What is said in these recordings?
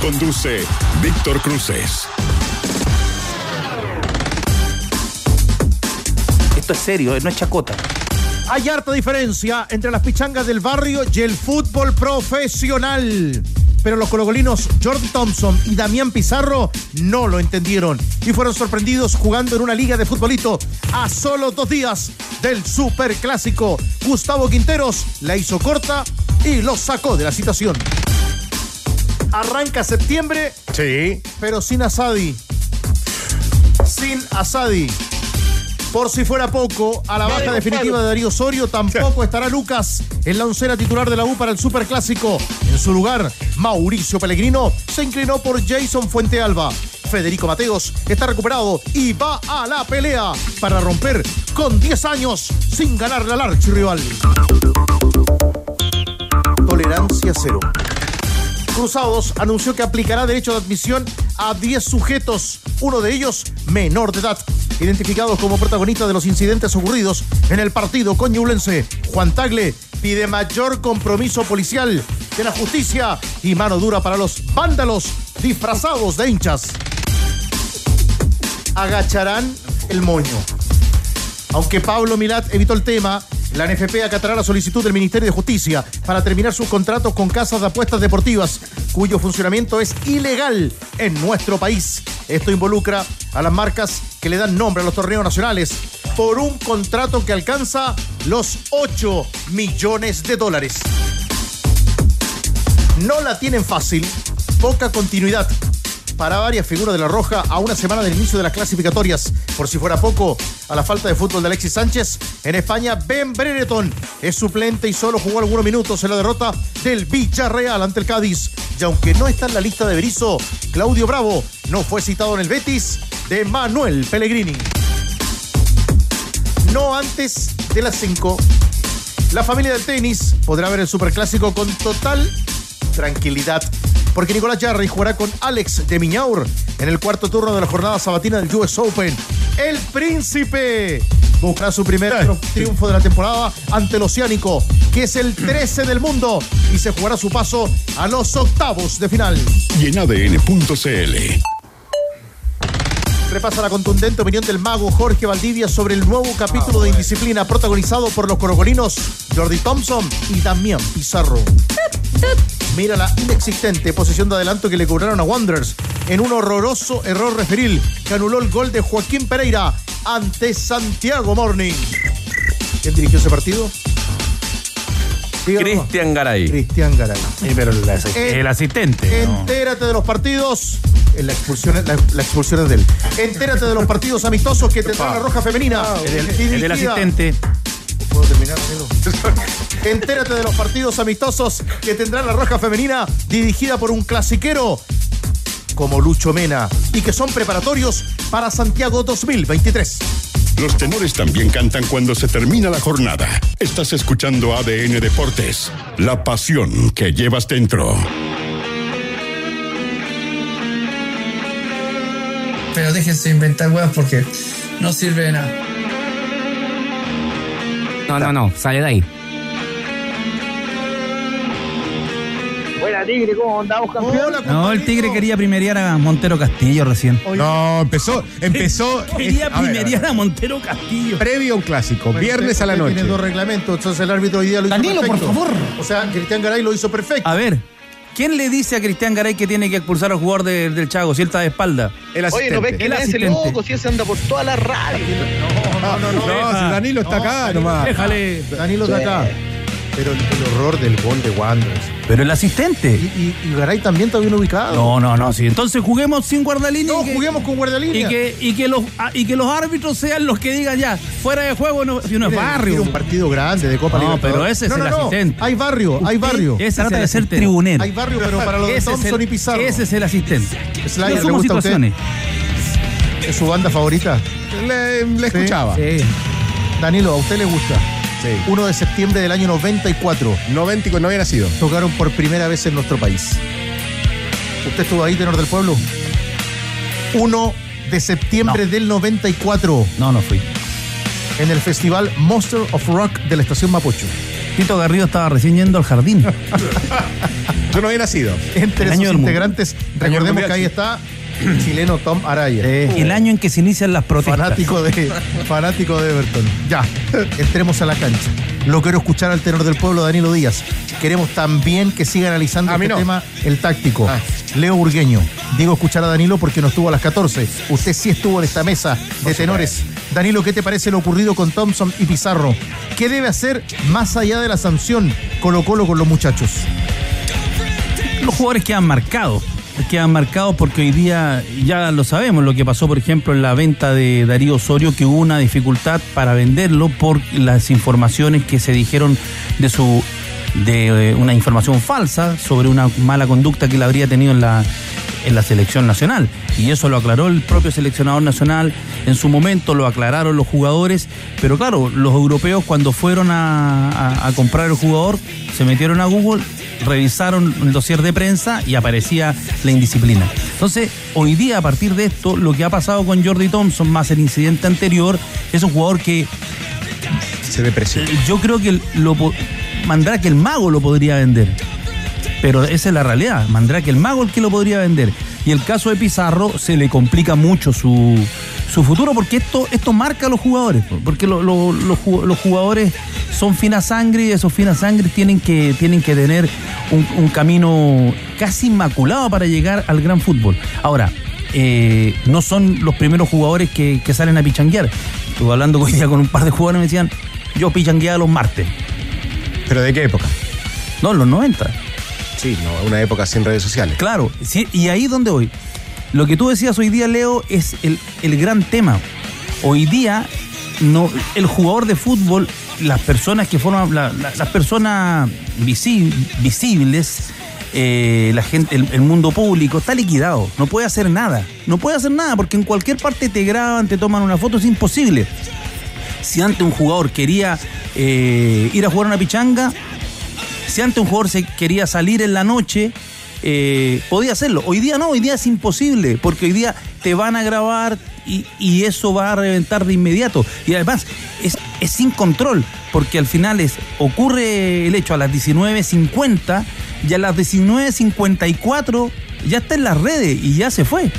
Conduce Víctor Cruces. Esto es serio, no es chacota. Hay harta diferencia entre las pichangas del barrio y el fútbol profesional. Pero los colocolinos Jordi Thompson y Damián Pizarro no lo entendieron y fueron sorprendidos jugando en una liga de futbolito a solo dos días del superclásico. Gustavo Quinteros la hizo corta y los sacó de la situación. Arranca septiembre, Sí. pero sin Asadi. Sin Asadi. Por si fuera poco, a la baja definitiva de Darío Osorio tampoco estará Lucas en la oncena titular de la U para el Superclásico. En su lugar, Mauricio Pellegrino se inclinó por Jason Fuentealba. Federico Mateos está recuperado y va a la pelea para romper con 10 años sin ganarle al archirrival. Tolerancia cero. Cruzados anunció que aplicará derecho de admisión a 10 sujetos, uno de ellos menor de edad, identificados como protagonistas de los incidentes ocurridos en el partido coñulense. Juan Tagle pide mayor compromiso policial de la justicia y mano dura para los vándalos disfrazados de hinchas. Agacharán el moño. Aunque Pablo Milat evitó el tema, la NFP acatará la solicitud del Ministerio de Justicia para terminar sus contratos con casas de apuestas deportivas, cuyo funcionamiento es ilegal en nuestro país. Esto involucra a las marcas que le dan nombre a los torneos nacionales por un contrato que alcanza los 8 millones de dólares. No la tienen fácil, poca continuidad para varias figuras de la Roja a una semana del inicio de las clasificatorias. Por si fuera poco, a la falta de fútbol de Alexis Sánchez, en España Ben Brereton es suplente y solo jugó algunos minutos en la derrota del Villarreal ante el Cádiz. Y aunque no está en la lista de Berizzo, Claudio Bravo no fue citado en el Betis de Manuel Pellegrini. No antes de las 5. La familia del tenis podrá ver el Superclásico con total tranquilidad. Porque Nicolás Jarry jugará con Alex de Miñaur en el cuarto turno de la jornada sabatina del US Open. El príncipe buscará su primer tri- triunfo de la temporada ante el Oceánico, que es el 13 del mundo, y se jugará su paso a los octavos de final. Y en ADN.cl. Repasa la contundente opinión del mago Jorge Valdivia sobre el nuevo capítulo de Indisciplina protagonizado por los corocolinos Jordi Thompson y Damián Pizarro. Mira la inexistente posición de adelanto que le cobraron a Wanderers en un horroroso error referil que anuló el gol de Joaquín Pereira ante Santiago Morning. ¿Quién dirigió ese partido? Cristian Garay. Cristian Garay. Sí, pero el, Eh, el asistente. ¿no? Entérate de los partidos. En la expulsión, la, la expulsión es de él. Entérate de los partidos amistosos que tendrá la Roja Femenina. El el del dirigida- asistente. ¿Puedo terminar? Entérate de los partidos amistosos que tendrá la Roja Femenina dirigida por un clasiquero como Lucho Mena y que son preparatorios para Santiago 2023. Los tenores también cantan cuando se termina la jornada. Estás escuchando ADN Deportes, la pasión que llevas dentro. Pero déjense inventar weas porque no sirve de nada. No, no, no, sale de ahí. Buena Tigre, ¿cómo andamos, campeón? Hola, No, el Tigre quería primerear a Montero Castillo recién. No, empezó, empezó. Quería a ver, primerear a Montero Castillo. Previo a un clásico, viernes usted- a la usted noche. Tiene dos reglamentos, entonces el árbitro hoy día lo hizo Danilo, por perfecto. favor. O sea, Cristian Garay lo hizo perfecto. A ver, ¿quién le dice a Cristian Garay que tiene que expulsar al jugador de- del Chago si él está de espalda? El Oye, ¿no ves que El asistente. loco? Si ese anda por toda la radio. No, no, no. si Danilo está acá nomás. Déjale. Danilo está acá. Pero el, el horror del gol de Wanderers. Pero el asistente. Y, y, y Garay también está bien ubicado. No, no, no, sí. Entonces juguemos sin guardalínea. No, y que- juguemos con guardalínea. Y que, y, que los, ah, y que los árbitros sean los que digan ya, fuera de juego no, si no es barrio. era un partido grande de Copa No, pero ese es no, el no, no. asistente. Hay barrio, hay barrio. Ese Trata es de ser tribunero. Hay barrio, pero para los de Thompson el, y Pizarro. ese es el asistente. Slayer, No ¿le somos usted? ¿Es su banda favorita? Le, escuchaba. Sí. Danilo, ¿a usted le gusta? Sí. 1 de septiembre del año 94. 90 y no había nacido. Tocaron por primera vez en nuestro país. ¿Usted estuvo ahí, tenor del pueblo? 1 de septiembre No. del 94 No, no fui. en el festival Monster of Rock de la estación Mapocho. Tito Garrido estaba recién yendo al jardín. Yo no había nacido. Entre El sus año del mundo. integrantes, Año recordemos mundial, que ahí sí. está el chileno Tom Araya. Eh, el año en que se inician las protestas. Fanático de, fanático de Everton. Ya, entremos a la cancha. Lo quiero escuchar al tenor del pueblo, Danilo Díaz. Queremos también que siga analizando mí este no. tema, el táctico. Ah. Leo Burgueño. Digo escuchar a Danilo porque no estuvo a las 14. Usted sí estuvo en esta mesa de tenores. Danilo, ¿qué te parece lo ocurrido con Thompson y Pizarro? ¿Qué debe hacer más allá de la sanción Colo Colo con los muchachos? los jugadores quedan marcados. Quedan marcados porque hoy día ya lo sabemos, lo que pasó, por ejemplo, en la venta de Darío Osorio, que hubo una dificultad para venderlo por las informaciones que se dijeron de su de una información falsa sobre una mala conducta que él habría tenido en la en la selección nacional. Y eso lo aclaró el propio seleccionador nacional en su momento, lo aclararon los jugadores, pero claro, los europeos cuando fueron a- a comprar el jugador, se metieron a Google, revisaron el dossier de prensa y aparecía la indisciplina. Entonces, hoy día, a partir de esto, lo que ha pasado con Jordi Thompson, más el incidente anterior, es un jugador que Se depreció. yo creo que lo po- Mandrake el mago lo podría vender. Pero esa es la realidad. Mandrake el mago el que lo podría vender. Y el caso de Pizarro se le complica mucho su, su futuro porque esto, esto marca a los jugadores. Porque lo- lo- los jugadores son fina sangre y esos finas sangre tienen que, tienen que tener un, un camino casi inmaculado para llegar al gran fútbol. Ahora, eh, no son los primeros jugadores que, que salen a pichanguear. Estuve hablando hoy día con un par de jugadores y me decían, yo pichangueaba los martes. ¿Pero de qué época? No, en los 90. Sí, no, una época sin redes sociales. Claro, sí, y ahí donde voy. Lo que tú decías hoy día, Leo, es el, el gran tema. Hoy día, no, el jugador de fútbol, las personas que la- las personas visi- visibles, eh, la gente, el, el mundo público, está liquidado. No puede hacer nada. No puede hacer nada porque en cualquier parte te graban, te toman una foto, es imposible. Si antes un jugador quería eh, ir a jugar una pichanga, si antes un jugador se quería salir en la noche, eh, podía hacerlo. Hoy día no, hoy día es imposible, porque hoy día te van a grabar y, eso va a reventar de inmediato. Y además es, es sin control, porque al final es, ocurre el hecho a las 19.50 y a las 19.54 ya está en las redes y ya se fue.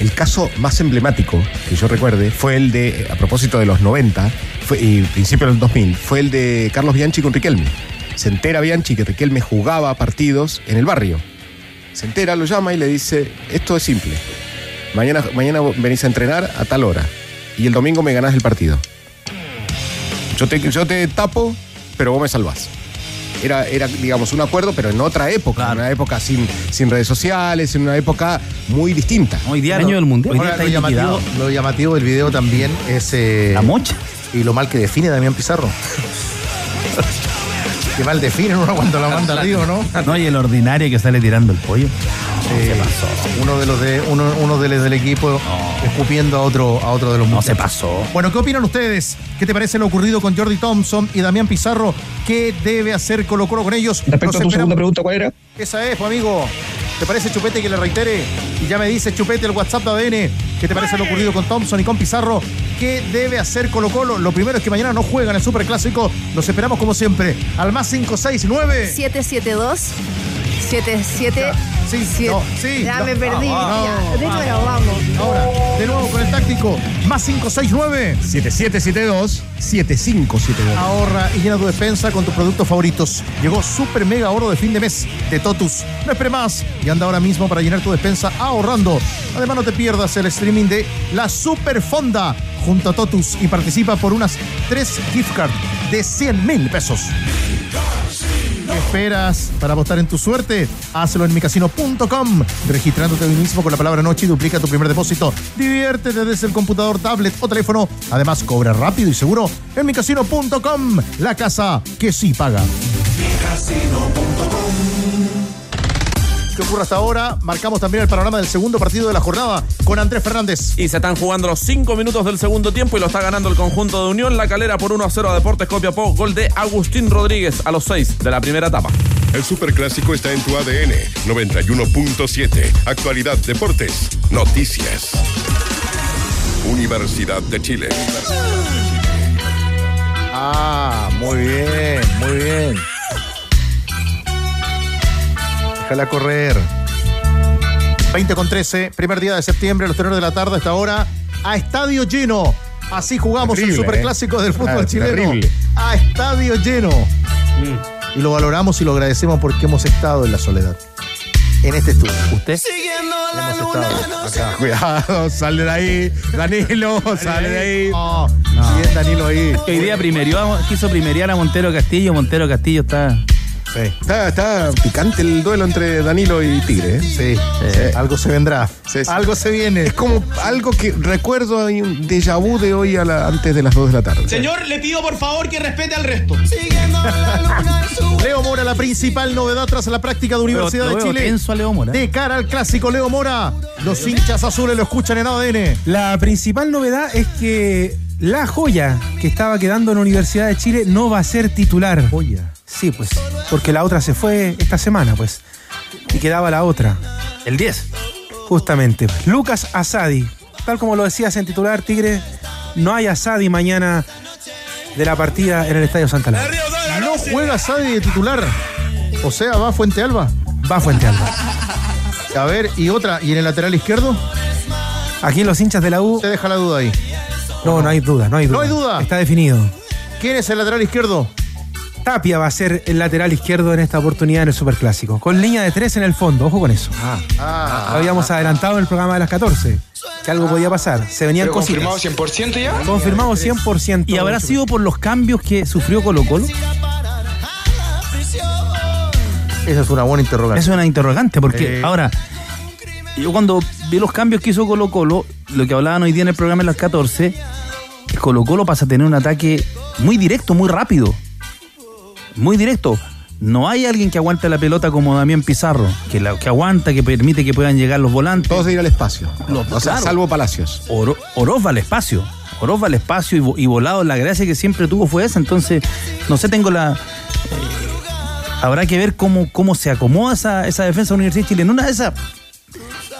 El caso más emblemático que yo recuerde fue el de, a propósito de los 90 fue, y principio del 2000, fue el de Carlos Bianchi con Riquelme. Se entera Bianchi que Riquelme jugaba partidos en el barrio. Se entera, lo llama y le dice, esto es simple. Mañana, mañana venís a entrenar a tal hora y el domingo me ganás el partido. Yo te, yo te tapo, pero vos me salvás. Era, era, digamos, un acuerdo, pero en otra época, Claro. en una época sin, sin redes sociales, en una época muy distinta. Hoy día año del mundial. Hoy día Ahora, está lo, llamativo, lo llamativo del video también es. eh, La mocha. y lo mal que define Damián Pizarro. Qué mal define uno cuando la manda arriba, ¿no? No, y el ordinario que sale tirando el pollo. Eh, uno de los de uno, uno de los del equipo escupiendo a otro a otro de los No muchachos. se pasó. Bueno, ¿qué opinan ustedes? ¿Qué te parece lo ocurrido con Jordi Thompson y Damián Pizarro? ¿Qué debe hacer Colo Colo con ellos? Respecto a tu esperamos- segunda pregunta, ¿cuál era? Esa es, pues, amigo. ¿Te parece Chupete que le reitere? Y ya me dice Chupete el WhatsApp de ADN. ¿Qué te parece lo ocurrido con Thompson y con Pizarro? ¿Qué debe hacer Colo Colo? Lo primero es que mañana no juegan el Superclásico. Los esperamos como siempre. Al más 569. 772 77 Sí, siete- no, sí, Ya no, me perdí. no. De nuevo, vamos. Ahora, de nuevo con el táctico. Más 569. 7772 7572. Ahorra y llena tu despensa con tus productos favoritos. Llegó Super Mega Oro de fin de mes de Totus. No espere más y anda ahora mismo para llenar tu despensa ahorrando. Además, no te pierdas el streaming de la Super Fonda junto a Totus y participa por unas 3 gift cards de 100 mil pesos. Esperas para apostar en tu suerte? Hazlo en micasino.com, registrándote hoy mismo con la palabra noche y duplica tu primer depósito. Diviértete desde el computador, tablet o teléfono. Además, cobra rápido y seguro en micasino.com, la casa que sí paga. ¿Qué ocurre hasta ahora? Marcamos también el panorama del segundo partido de la jornada con Andrés Fernández. Y se están jugando los cinco minutos del segundo tiempo y lo está ganando el conjunto de Unión. La calera por 1 a 0 a Deportes Copiapó. Gol de Agustín Rodríguez a los 6 de la primera etapa. El Superclásico está en tu ADN 91.7. Actualidad, deportes, noticias. Universidad de Chile. Ah, muy bien, muy bien. Déjala correr. 20 con 13, primer día de septiembre, los tenores de la tarde hasta ahora, a estadio lleno. Así jugamos Terrible, el superclásico ¿eh? del fútbol Ah, chileno. terrible. A estadio lleno. Y lo valoramos y lo agradecemos porque hemos estado en la soledad. En este estudio. ¿Usted? Hemos estado acá. Cuidado, sale de ahí. Danilo, sale de ahí. No, Bien, Danilo ahí. Hoy día primerió, quiso primerear a Montero Castillo. Montero Castillo está. Sí, Está, está picante el duelo entre Danilo y Tigre. ¿eh? sí. Sí. Algo se vendrá. Sí, sí. Algo se viene. Es como algo que recuerdo, hay un déjà vu de hoy a la- antes de las 2 de la tarde. Señor, le pido por favor que respete al resto. Leo Mora, la principal novedad tras la práctica de Universidad Lo de Chile. tenso a Leo Mora. De cara al clásico, Leo Mora. Los hinchas azules lo escuchan en ADN. La principal novedad es que la joya que estaba quedando en la Universidad de Chile no va a ser titular. Joya. Sí, pues, porque la otra se fue esta semana, pues. Y quedaba la otra. El 10. Justamente. Lucas Asadi. Tal como lo decías en titular, Tigre, no hay Asadi mañana de la partida en el Estadio Santa Laura. No juega Sadi de titular. O sea, va Fuente Alba. Va Fuente Alba. A ver, y otra. ¿Y en el lateral izquierdo? Aquí los hinchas de la U. Te deja la duda ahí. No, no hay duda, no hay duda. No hay duda. Está definido. ¿Quién es el lateral izquierdo? Tapia va a ser el lateral izquierdo en esta oportunidad en el Superclásico. Con línea de tres en el fondo, ojo con eso. Ah, Lo habíamos adelantado en el programa de las 14, que algo podía pasar. Se venían cositas. confirmado 100% ya? Confirmado 100%. ¿Y habrá sido por los cambios que sufrió Colo Colo? esa es una buena interrogante. Es una interrogante, porque Eh. ahora, yo cuando vi los cambios que hizo Colo Colo, lo que hablaban hoy día en el programa de las 14, que Colo Colo pasa a tener un ataque muy directo, muy rápido. Muy directo. No hay alguien que aguante la pelota como Damián Pizarro, que, la, que aguanta, que permite que puedan llegar los volantes. Todos ir al espacio. Los- o sea, claro. salvo Palacios. Oro- Oroz va al espacio. Oroz va al espacio y, vo- y volado. La gracia que siempre tuvo fue esa. Entonces, no sé, tengo la. eh, habrá que ver cómo, cómo se acomoda esa, esa defensa de Universidad de Chile. En una de esas,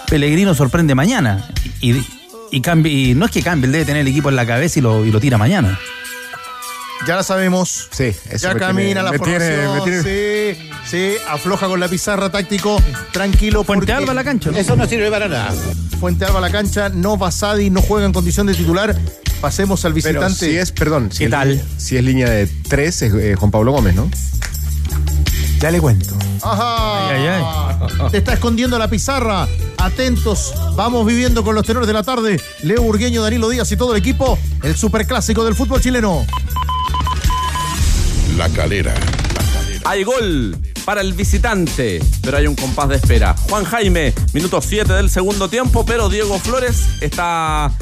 Pellegrino sorprende mañana. Y, y, y no es que cambie, él debe tener el equipo en la cabeza y lo, y lo tira mañana. Ya la sabemos. Sí, eso Ya me camina tiene- la me tiene- formación. me tiene- Sí, sí, afloja con la pizarra táctico. Tranquilo. Fuente porque Alba a la cancha. ¿no? Eso no sirve para nada. Fuente Alba a la cancha. No Basadi, no juega en condición de titular. Pasemos al Pero visitante. si es, perdón, si ¿Qué es, tal? Si es línea de 3, es eh, Juan Pablo Gómez, ¿no? Ya le cuento. Ajá. Ay, ay, Te está escondiendo la pizarra. Atentos. Vamos viviendo con los tenores de la tarde. Leo Burgueño, Danilo Díaz y todo el equipo. El superclásico del fútbol chileno. La calera. Hay gol para el visitante, pero hay un compás de espera. Juan Jaime, minuto 7 del segundo tiempo, pero Diego Flores está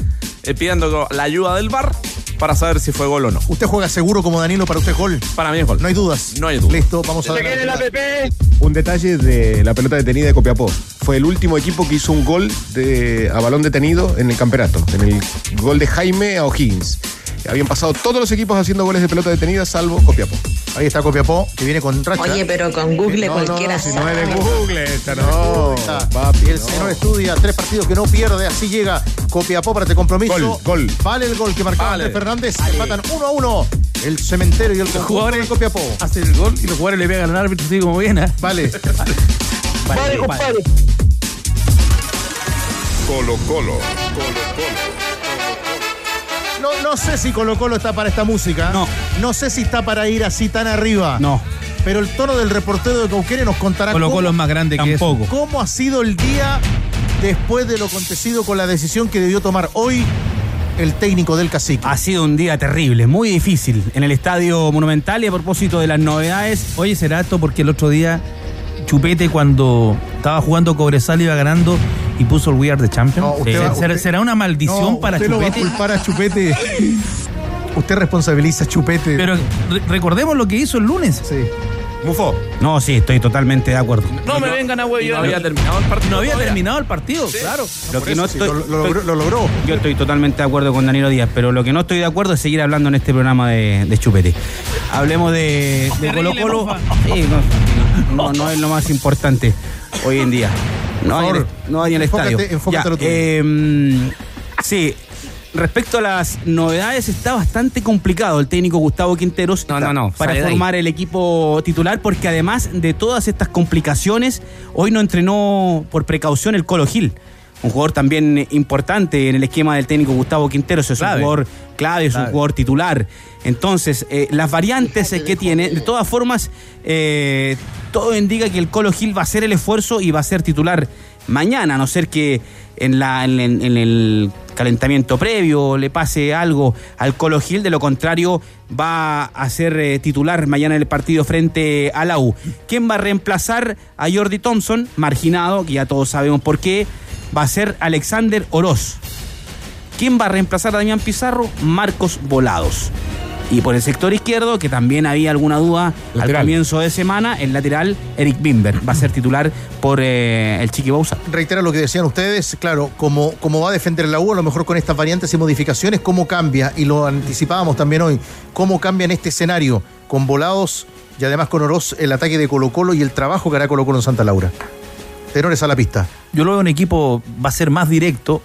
eh, pidiendo la ayuda del VAR para saber si fue gol o no. Usted juega seguro como Danilo para usted gol. Para mí es gol. No hay dudas. No hay dudas. Listo, vamos a ver. quiere la PP. Un detalle de la pelota detenida de Copiapó. Fue el último equipo que hizo un gol de, a balón detenido en el campeonato. En el gol de Jaime a O'Higgins. Habían pasado todos los equipos haciendo goles de pelota detenida, salvo Copiapó. Ahí está Copiapó, que viene con racha. Oye, pero con Google No, cualquiera no, si sabe. no es de Google, esta No, papi, y el no. señor estudia tres partidos que no pierde, así llega Copiapó para este compromiso. Gol, gol. Vale el gol que marcaba Vale. Fernández. Empatan uno a uno. El cementerio y el conjunto jugadores- de Copiapó. Hace el gol y los jugadores le pegan al árbitro así como bien. ¿eh? Vale. Vale, compadre. Colo Colo. Colo Colo. No, no sé si Colo Colo está para esta música. No. No sé si está para ir así tan arriba. No, Pero el tono del reportero de Cauquenes nos contará Colo cómo, Colo es más grande que eso. Tampoco. cómo ha sido el día después de lo acontecido con la decisión que debió tomar hoy el técnico del cacique. Ha sido un día terrible, muy difícil en el Estadio Monumental y a propósito de las novedades. Oye, será esto porque el otro día Chupete cuando estaba jugando Cobresal iba ganando y puso el We Are the Champion. No, usted va- ¿Será, usted- será una maldición No, para usted lo va a Chupete? culpar a Chupete. Usted responsabiliza a Chupete. Pero re- recordemos lo que hizo el lunes. Sí. Mufo. No, sí, estoy totalmente de acuerdo. No me vengan a huevillar. No había terminado el partido. No había todavía. terminado el partido, claro. Lo que no sí, estoy, lo, lo logró, lo logró. Yo estoy totalmente de acuerdo con Danilo Díaz, pero lo que no estoy de acuerdo es seguir hablando en este programa de, de Chupete. Hablemos de, de Colo Colo. Sí, no, no, no es lo más importante hoy en día. No hay, en no hay en el Enfócate- estadio. enfócate Ya, lo tuyo. eh, sí, respecto a las novedades, está bastante complicado el técnico Gustavo Quinteros No, no, no, para formar el equipo titular, porque además de todas estas complicaciones, hoy no entrenó por precaución el Colo Gil. Un jugador también importante en el esquema del técnico Gustavo Quinteros, es Clave. un jugador clave, es un jugador titular. Entonces, eh, las variantes eh, que tiene, de todas formas, eh, todo indica que el Colo Gil va a hacer el esfuerzo y va a ser titular mañana, a no ser que en, la, en, en- en el calentamiento previo le pase algo al Colo Gil, de lo contrario va a ser eh, titular mañana en el partido frente a la U. ¿Quién va a reemplazar a Jordi Thompson, marginado, que ya todos sabemos por qué? Va a ser Alexander Oroz. ¿Quién va a reemplazar a Damián Pizarro? Marcos Volados. Y por el sector izquierdo, que también había alguna duda al comienzo de semana, el lateral Eric Bimber va a ser titular por eh, el Chiqui Bausa. Reitera lo que decían ustedes, claro, como, como va a defender la U, a lo mejor con estas variantes y modificaciones, cómo cambia, y lo anticipábamos también hoy, cómo cambia en este escenario, con volados y además con Oroz el ataque de Colo Colo y el trabajo que hará Colo Colo en Santa Laura. Tenores a la pista. Yo lo veo un equipo, va a ser más directo,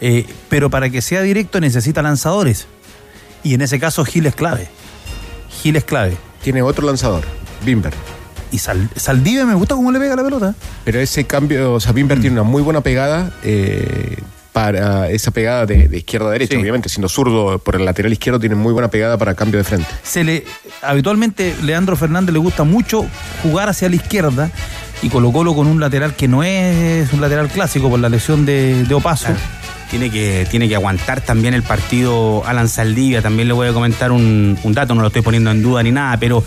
eh, pero para que sea directo necesita lanzadores. Y en ese caso Gil es clave. Gil es clave. Tiene otro lanzador, Bimber. Y Sal- Saldivia me gusta cómo le pega la pelota. Pero ese cambio, o sea, Bimber tiene una muy buena pegada eh, para esa pegada de, de izquierda a derecha, Sí. obviamente. Siendo zurdo por el lateral izquierdo, tiene muy buena pegada para cambio de frente. se le habitualmente Leandro Fernández le gusta mucho jugar hacia la izquierda y Colo Colo con un lateral que no es un lateral clásico por la lesión de, de Opaso. Tiene que, tiene que aguantar también el partido Alan Saldivia. También le voy a comentar un, un dato, no lo estoy poniendo en duda ni nada, pero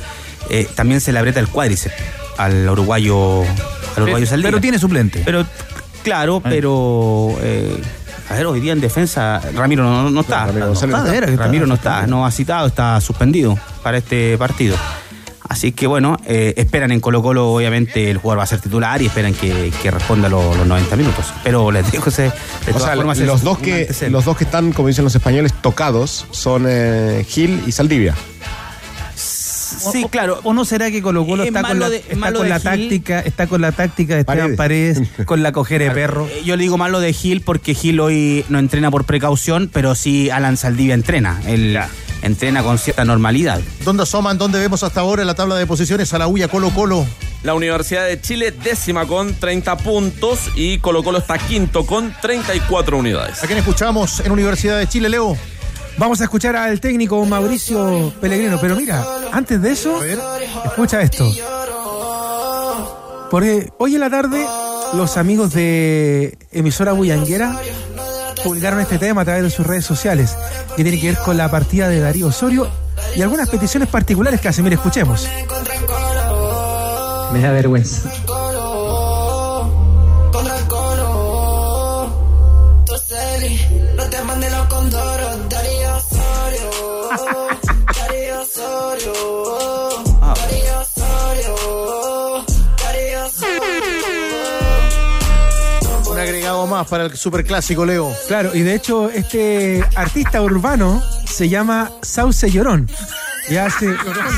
eh, también se le aprieta el cuádriceps al uruguayo, al uruguayo Saldivia. Pero tiene suplente. Pero, claro, pero. eh, a ver, hoy día en defensa, Ramiro no, no está. No no Ramiro no está, no ha citado, está suspendido para este partido. Así que bueno, eh, esperan en Colo Colo, obviamente el jugador va a ser titular y esperan que, que responda lo- los 90 minutos. Pero les dejo ese. de O sea, formas, es los dos, que, los dos que están, como dicen los españoles, tocados son eh, Gil y Saldivia. Sí, claro. ¿O no será que Colo Colo Es está con malo la, de- está malo con la Gil. táctica, está con la táctica de Esteban Paredes, con la cojera de perro? Eh, Yo le digo malo de Gil porque Gil hoy no entrena por precaución, pero sí Alan Saldivia entrena. Entrena con cierta normalidad. ¿Dónde asoman? ¿Dónde vemos hasta ahora en la tabla de posiciones a la U y a Colo Colo? La Universidad de Chile décima con 30 puntos y Colo Colo está quinto con 34 unidades. ¿A quién escuchamos en Universidad de Chile, Leo? Vamos a escuchar al técnico Mauricio Pellegrino, pero mira, antes de eso, escucha esto. Porque hoy en la tarde los amigos de emisora Bullanguera publicaron este tema a través de sus redes sociales, que tiene que ver con la partida de Darío Osorio y algunas peticiones particulares que hacen. Mire, escuchemos. Me da vergüenza. para el superclásico, Leo. Claro, y de hecho este artista urbano se llama Sauce Llorón. Y hace,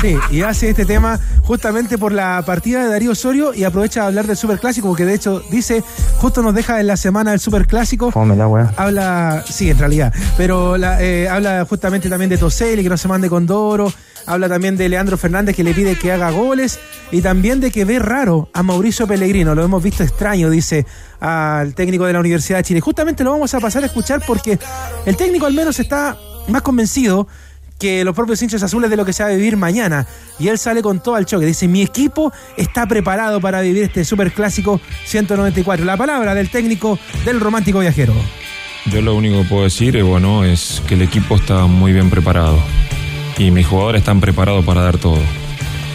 sí, y hace este tema justamente por la partida de Darío Osorio y aprovecha de hablar del Superclásico, porque de hecho dice, justo nos deja en la semana del Superclásico. Fome la weá. Habla, sí, en realidad, pero la- eh, habla justamente también de Toseli, que no se mande con Doro. Habla también de Leandro Fernández, que le pide que haga goles. Y también de que ve raro a Mauricio Pellegrino. Lo hemos visto extraño, dice al técnico de la Universidad de Chile. Justamente lo vamos a pasar a escuchar porque el técnico al menos está más convencido que los propios hinchas azules de lo que se va a vivir mañana. Y él sale con todo al choque. Dice, mi equipo está preparado para vivir este superclásico 194. La palabra del técnico del romántico viajero. Yo lo único que puedo decir es, bueno, es que el equipo está muy bien preparado y mis jugadores están preparados para dar todo.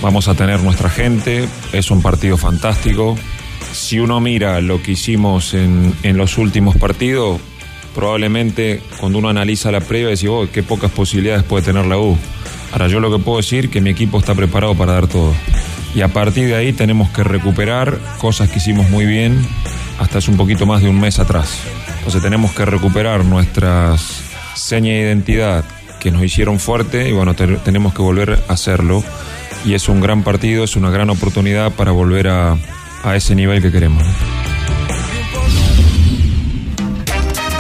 Vamos a tener nuestra gente, es un partido fantástico. Si uno mira lo que hicimos en, en los últimos partidos, probablemente cuando uno analiza la previa, decís, oh, qué pocas posibilidades puede tener la U. Ahora yo lo que puedo decir que mi equipo está preparado para dar todo. Y a partir de ahí tenemos que recuperar cosas que hicimos muy bien hasta hace un poquito más de un mes atrás. Entonces tenemos que recuperar nuestras señas de identidad que nos hicieron fuerte y bueno, te- tenemos que volver a hacerlo. Y es un gran partido, es una gran oportunidad para volver a ese nivel que queremos.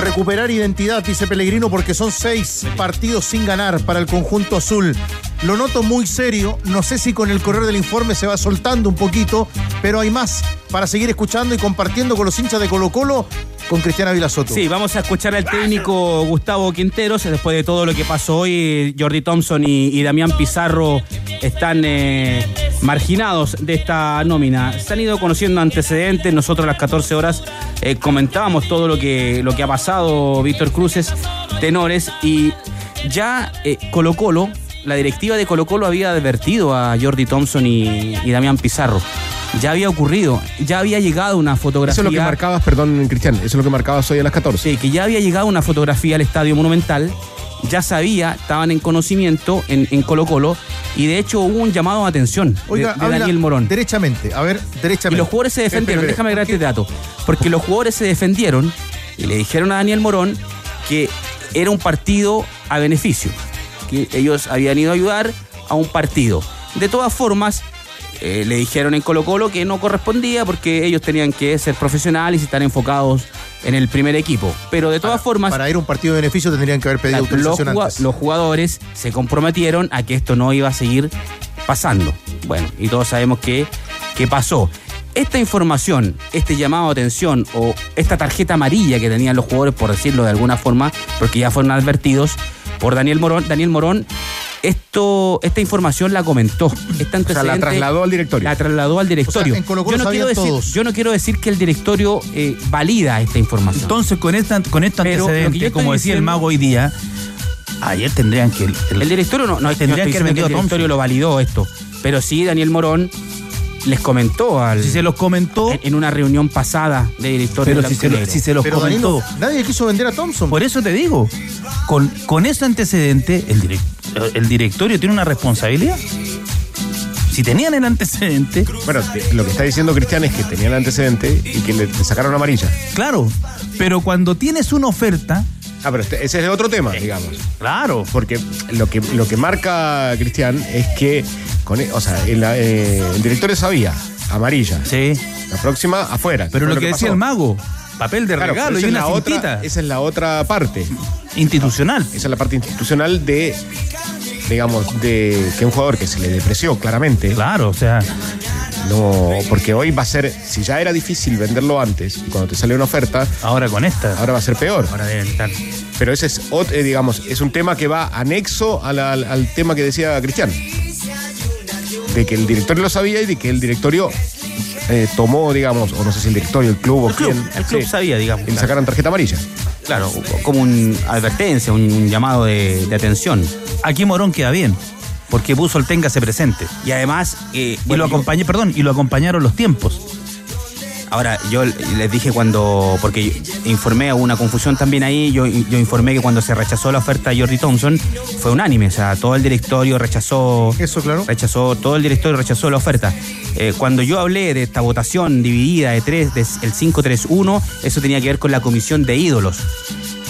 Recuperar identidad, dice Pellegrino, porque son seis partidos sin ganar para el conjunto azul. Lo noto muy serio, no sé si con el correr del informe se va soltando un poquito, pero hay más para seguir escuchando y compartiendo con los hinchas de Colo Colo con Cristiana Vilasoto. Sí, vamos a escuchar al técnico Gustavo Quinteros. Después de todo lo que pasó hoy, Jordi Thompson y, Damián Pizarro están eh, marginados de esta nómina. Se han ido conociendo antecedentes. Nosotros a las 14 horas eh, comentábamos todo lo que, lo que ha pasado, Víctor Cruces, tenores, y ya eh, Colo Colo, la directiva de Colo Colo había advertido a Jordi Thompson y, y Damián Pizarro. Ya había ocurrido, ya había llegado una fotografía. Eso es lo que marcabas, perdón, Cristian, eso es lo que marcabas hoy a las 14. Sí, que ya había llegado una fotografía al Estadio Monumental, ya sabía, estaban en conocimiento en, en Colo Colo, y de hecho hubo un llamado de atención Oiga, de, habla Daniel Morón. Derechamente, a ver, Y derechamente. los jugadores se defendieron, Espere, déjame agregar este dato, porque los jugadores se defendieron y le dijeron a Daniel Morón que era un partido a beneficio, que ellos habían ido a ayudar a un partido. De todas formas, eh, le dijeron en Colo Colo que no correspondía porque ellos tenían que ser profesionales y estar enfocados en el primer equipo. Pero de todas formas... Para ir a un partido de beneficio tendrían que haber pedido los, autorización antes. los jugadores se comprometieron a que esto no iba a seguir pasando. Bueno, y todos sabemos que, que pasó. Esta información, este llamado de atención o esta tarjeta amarilla que tenían los jugadores, por decirlo de alguna forma, porque ya fueron advertidos por Daniel Morón, Daniel Morón, esto, esta información la comentó. Esta O sea, la antecedente trasladó al directorio. La trasladó al directorio. O sea, en Colo Colo yo, no quiero decir, todos. yo no quiero decir que el directorio eh, valida esta información. Entonces, con, esta, con que antecedentes, estoy como decía el mago hoy día, ayer tendrían que. El directorio no, no, Tendría no estoy que metido el a Thompson. directorio lo validó esto. Pero sí, Daniel Morón les comentó al. Si se los comentó. En, en una reunión pasada de directorio Pero de si se, lo- si se los Pero comentó. Danilo, nadie quiso vender a Thompson. Por eso te digo, con, con ese antecedente, el, direc- el directorio tiene una responsabilidad. Si tenían el antecedente, Bueno, lo que está diciendo Cristian es que tenía el antecedente y que le, le sacaron amarilla. claro, pero cuando tienes una oferta, Ah, pero este- ese es otro tema, digamos. claro, Porque lo que, lo que marca Cristian es que, con, e- o sea, en la- eh, el directorio sabía, amarilla. sí. La próxima, afuera. Pero lo que, decía pasó. el mago, papel de Claro, regalo y una cintita otra, Esa es la otra parte. institucional. Esa es la parte institucional de, digamos, de que un jugador que se le depreció claramente. Claro, o sea, No, porque hoy va a ser, si ya era difícil venderlo antes, y cuando te sale una oferta, ahora con esta. ahora va a ser peor. Ahora deben estar. Pero ese es, eh, digamos, es un tema que va anexo al, al tema que decía Cristian. De que el directorio lo sabía y de que el directorio eh, tomó, digamos, o no sé si el directorio, el club o El club, quién. el club sí, sabía, digamos. y le Claro, sacaron tarjeta amarilla. Claro, como una advertencia, un, un llamado de, de atención. Aquí Morón queda bien, porque puso el téngase presente. Y además, eh, Y lo yo- acompañé, perdón, y lo acompañaron los tiempos. Ahora, yo les dije cuando, porque informé, hubo una confusión también ahí, yo, yo informé que cuando se rechazó la oferta de Jordi Thompson fue unánime, o sea, todo el directorio rechazó, Eso, claro. rechazó, todo el directorio rechazó la oferta. Eh, cuando yo hablé de esta votación dividida de tres, de el 5-3-1, eso tenía que ver con la comisión de ídolos.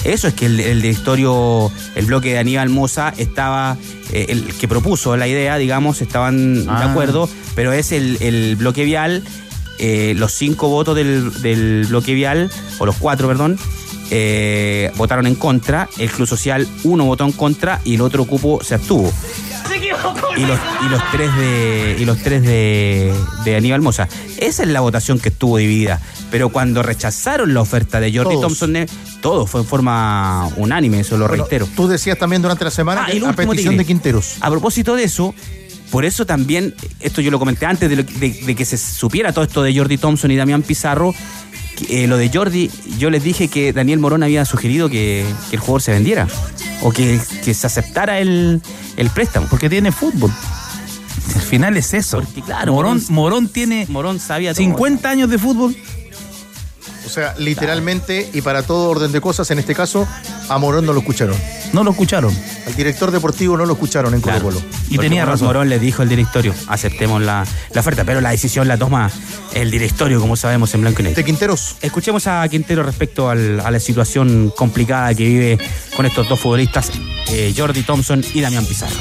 Eso es que el, el directorio, el bloque de Aníbal Moza estaba, eh, el que propuso la idea, digamos, estaban de Ah. acuerdo, pero es el, el bloque vial, eh, los cinco votos del, del bloque vial, o los cuatro, perdón, eh, votaron en contra, el Club Social uno votó en contra y el otro cupo se abstuvo. Y los, y los tres de y los tres de, de Aníbal Moza. Esa es la votación que estuvo dividida. Pero cuando rechazaron la oferta de Jordi Todos. Thompson, eh, todo fue en forma unánime, eso lo Bueno, reitero. Tú decías también durante la semana Ah, que a petición Tigre. de Quinteros. A propósito de eso, por eso también, esto yo lo comenté antes de, lo- de- de que se supiera todo esto de Jordi Thompson y Damián Pizarro, eh, lo de Jordi, yo les dije que Daniel Morón había sugerido que, que el jugador se vendiera o que, que se aceptara el, el préstamo. Porque tiene fútbol. Al final es eso. Porque, claro, Morón, Morón- tiene Morón sabía todo. 50 años de fútbol. O sea, literalmente y para todo orden de cosas, en este caso, a Morón no lo escucharon. No lo escucharon. Al director deportivo no lo escucharon en Colo Claro. Colo. Y tenía Morón- razón. Morón le dijo al directorio, aceptemos la, la oferta, pero la decisión la toma el directorio, como sabemos, en blanco y negro. De Quinteros. Escuchemos a Quintero respecto al- a la situación complicada que vive con estos dos futbolistas, eh, Jordi Thompson y Damián Pizarro.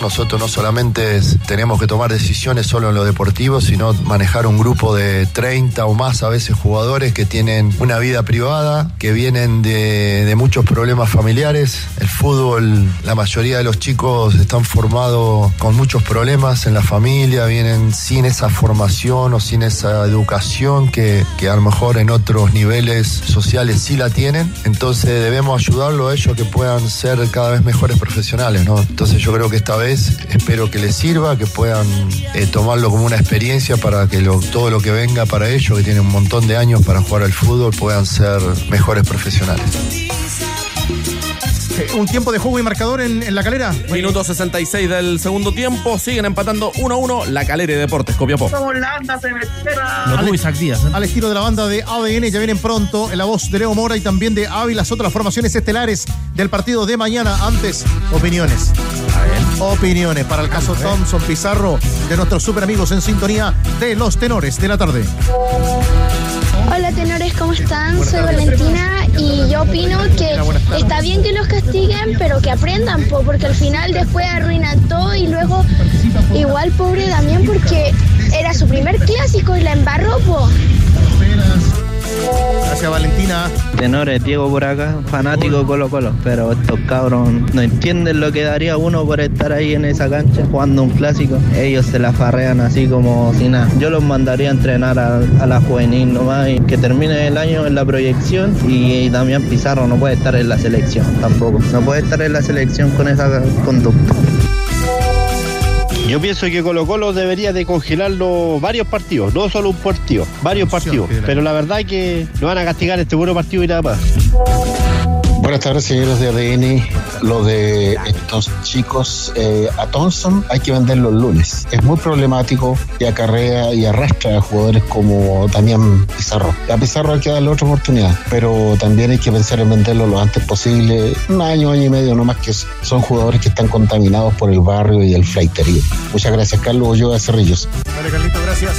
Nosotros no solamente tenemos que tomar decisiones solo en lo deportivo, sino manejar un grupo de 30 o más a veces jugadores que tienen una vida privada, que vienen de, muchos problemas familiares. El fútbol, la mayoría de los chicos están formados con muchos problemas en la familia, vienen sin esa formación o sin esa educación que, que a lo mejor en otros niveles sociales sí la tienen. Entonces debemos ayudarlo a ellos que puedan ser cada vez mejores profesionales. Entonces yo creo que esta vez espero que les sirva, que puedan eh, tomarlo como una experiencia para que lo- todo lo que venga para ellos, que tienen un montón de años para jugar al fútbol, puedan ser mejores profesionales. Un tiempo de juego y marcador en, en la calera. Minuto 66 del segundo tiempo. Siguen empatando 1-1 la Calera y Deportes Copiapó. Somos la anda cementera. Lo tuvo Isaac Díaz. ¿eh? Al estilo de la banda de ADN, ya vienen pronto en la voz de Leo Mora y también de Avi, las otras formaciones estelares del partido de mañana. Antes, opiniones. Opiniones para el caso Thompson Pizarro de nuestros super amigos en sintonía de los tenores de la tarde. Hola tenores, ¿cómo están? Soy Valentina y yo opino que está bien que los castiguen, pero que aprendan, po, porque al final después arruinan todo y luego igual pobre Damián porque era su primer clásico y la embarró, po. Gracias, Valentina. Tenores, Diego por acá, fanático Colo Colo, pero estos cabros no entienden lo que daría uno por estar ahí en esa cancha jugando un clásico. Ellos se la farrean así como si nada. Yo los mandaría a entrenar a, a la juvenil nomás y que termine el año en la proyección y, Damián Pizarro no puede estar en la selección tampoco. No puede estar en la selección con esa conducta. Yo pienso que Colo Colo debería de congelarlo varios partidos, no solo un partido, varios partidos. Pero la verdad que lo van a castigar este puro partido y nada más. Buenas tardes, señores de ADN. Lo de estos chicos eh, a Thompson hay que venderlo el lunes. Es muy problemático y acarrea y arrastra a jugadores como Damián Pizarro. A Pizarro hay que darle otra oportunidad, pero también hay que pensar en venderlo lo antes posible. Un año, año y medio, no más que eso. Son jugadores que están contaminados por el barrio y el flaiterío. Muchas gracias, Carlos Ulloa Cerrillos. Dale, Carlito, gracias.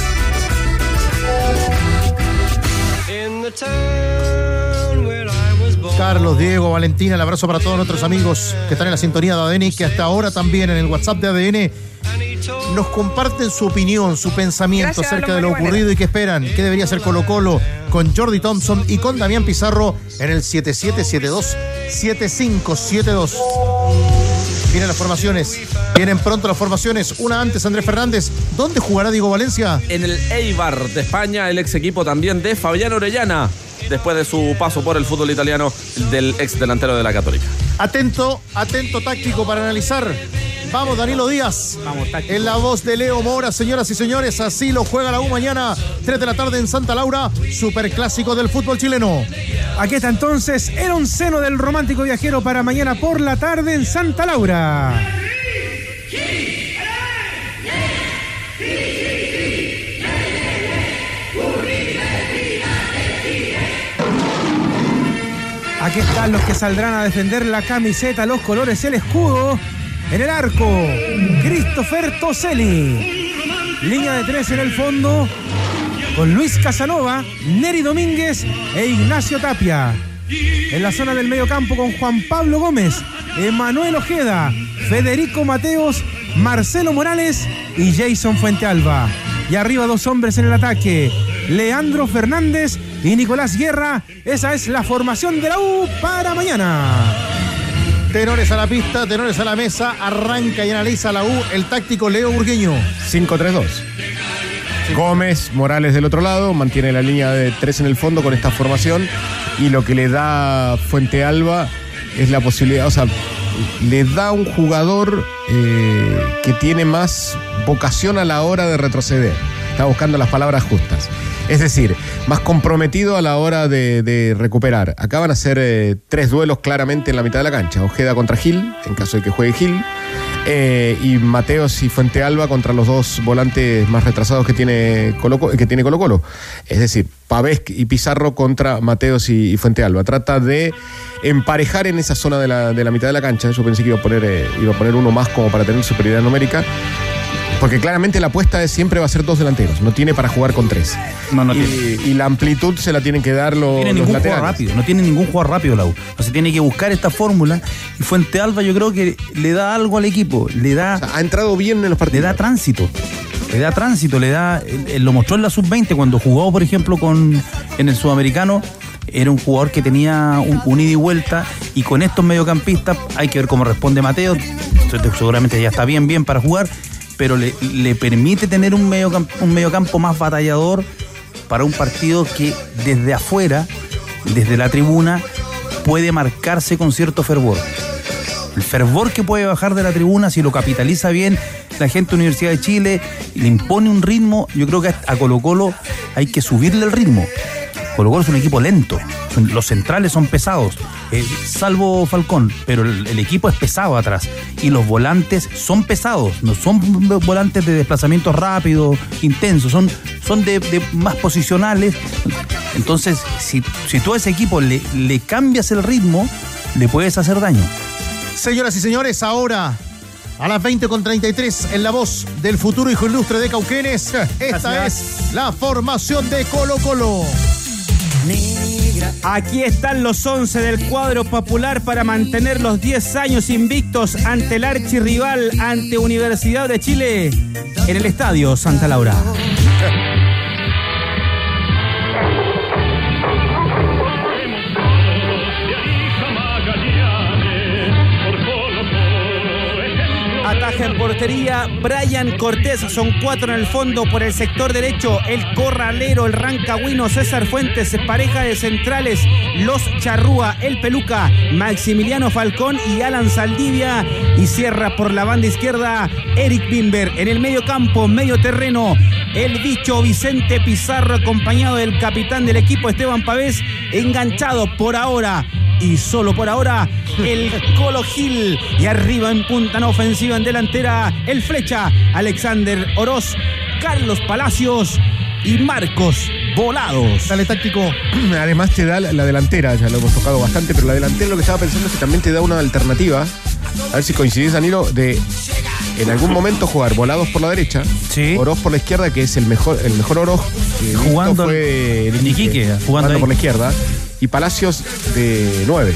Carlos, Diego, Valentina, el abrazo para todos nuestros amigos que están en la sintonía de ADN y que hasta ahora también en el WhatsApp de ADN nos comparten su opinión, su pensamiento Gracias, acerca de lo ocurrido y que esperan, qué debería ser Colo Colo con Jordi Thompson y con Damián Pizarro en el 7772-7572. Vienen las formaciones, vienen pronto las formaciones. Una antes, Andrés Fernández. ¿Dónde jugará Diego Valencia? En el Eibar de España, el ex equipo también de Fabián Orellana, después de su paso por el fútbol italiano del ex delantero de la Católica. Atento, atento táctico para analizar. Vamos, Danilo Díaz. En la voz de Leo Mora, señoras y señores, así lo juega la U mañana, 3 de la tarde en Santa Laura, superclásico del fútbol chileno. Aquí está entonces el onceno del romántico viajero para mañana por la tarde en Santa Laura. Aquí están los que saldrán a defender la camiseta, los colores, el escudo. En el arco, Christopher Toselli. Línea de tres en el fondo, con Luis Casanova, Neri Domínguez e Ignacio Tapia. En la zona del medio campo con Juan Pablo Gómez, Emanuel Ojeda, Federico Mateos, Marcelo Morales y Jason Fuentealba. Y arriba dos hombres en el ataque, Leandro Fernández y Nicolás Guerra. Esa es la formación de la U para mañana. Tenores a la pista, tenores a la mesa, arranca y analiza la U el táctico Leo Burgueño. 5-3-2. Gómez, Morales del otro lado, mantiene la línea de tres en el fondo con esta formación y lo que le da Fuente Alba es la posibilidad, o sea, le da un jugador eh, que tiene más vocación a la hora de retroceder. Está buscando las palabras justas. Es decir, más comprometido a la hora de, recuperar. Acá van a ser eh, tres duelos claramente en la mitad de la cancha. Ojeda contra Gil, en caso de que juegue Gil. eh, y Mateos y Fuente Alba contra los dos volantes más retrasados que tiene Colo, que tiene Colo Colo. Es decir, Pavés y Pizarro contra Mateos y, y Fuente Alba. Trata de emparejar en esa zona de la, de la mitad de la cancha. Yo pensé que iba a poner, eh, iba a poner uno más como para tener superioridad numérica. Porque claramente la apuesta es siempre va a ser dos delanteros, no tiene para jugar con tres. y, y la amplitud se la tienen que dar los, No tiene ningún jugador rápido, no tiene ningún jugador rápido la U. O sea, tiene que buscar esta fórmula. Y Fuente Alba yo creo que le da algo al equipo, le da... ha entrado bien en los partidos. Le da tránsito. Le da tránsito, le da... lo mostró en la sub-20 cuando jugó, por ejemplo, con en el sudamericano. Era un jugador que tenía un, un ida y vuelta. Y con estos mediocampistas hay que ver cómo responde Mateo. Seguramente ya está bien, bien para jugar. Pero le, permite tener un mediocampo, un mediocampo más batallador para un partido que desde afuera, desde la tribuna, puede marcarse con cierto fervor. El fervor que puede bajar de la tribuna, si lo capitaliza bien la gente de Universidad de Chile, le impone un ritmo, yo creo que a Colo Colo hay que subirle el ritmo. Colo Colo es un equipo lento, son- los centrales son pesados, eh, salvo Falcón, pero el, el equipo es pesado atrás y los volantes son pesados, no son volantes de desplazamiento rápido, intensos, son, son de, de más posicionales. Entonces, si, si tú a ese equipo le, le cambias el ritmo, le puedes hacer daño. Señoras y señores, ahora a las 20.33 en la voz del futuro hijo ilustre de Cauquenes, esta es la formación de Colo Colo. Aquí están los 11 del cuadro popular para mantener los 10 años invictos ante el archirrival, ante Universidad de Chile, en el Estadio Santa Laura. Portería Brian Cortés. Son cuatro en el fondo por el sector derecho. El corralero, el rancagüino César Fuentes. Pareja de centrales. Los Charrúa, el Peluca, Maximiliano Falcón y Alan Saldivia. Y cierra por la banda izquierda Eric Bimber. En el medio campo, medio terreno. El bicho Vicente Pizarro acompañado del capitán del equipo Esteban Pavés. Enganchado por ahora y solo por ahora el Colo Gil y arriba en punta en ofensiva en delantera el flecha Alexander Oroz, Carlos Palacios y Marcos Volados. Dale táctico. Además te da la, la delantera, ya lo hemos tocado bastante, pero la delantera lo que estaba pensando es que también te da una alternativa. A ver si coincidís, Danilo, de en algún momento jugar volados por la derecha, Oroz por la izquierda, que es el mejor, el mejor Oroz Jugando fue Iquique, jugando ahí. por la izquierda, y Palacios de 9.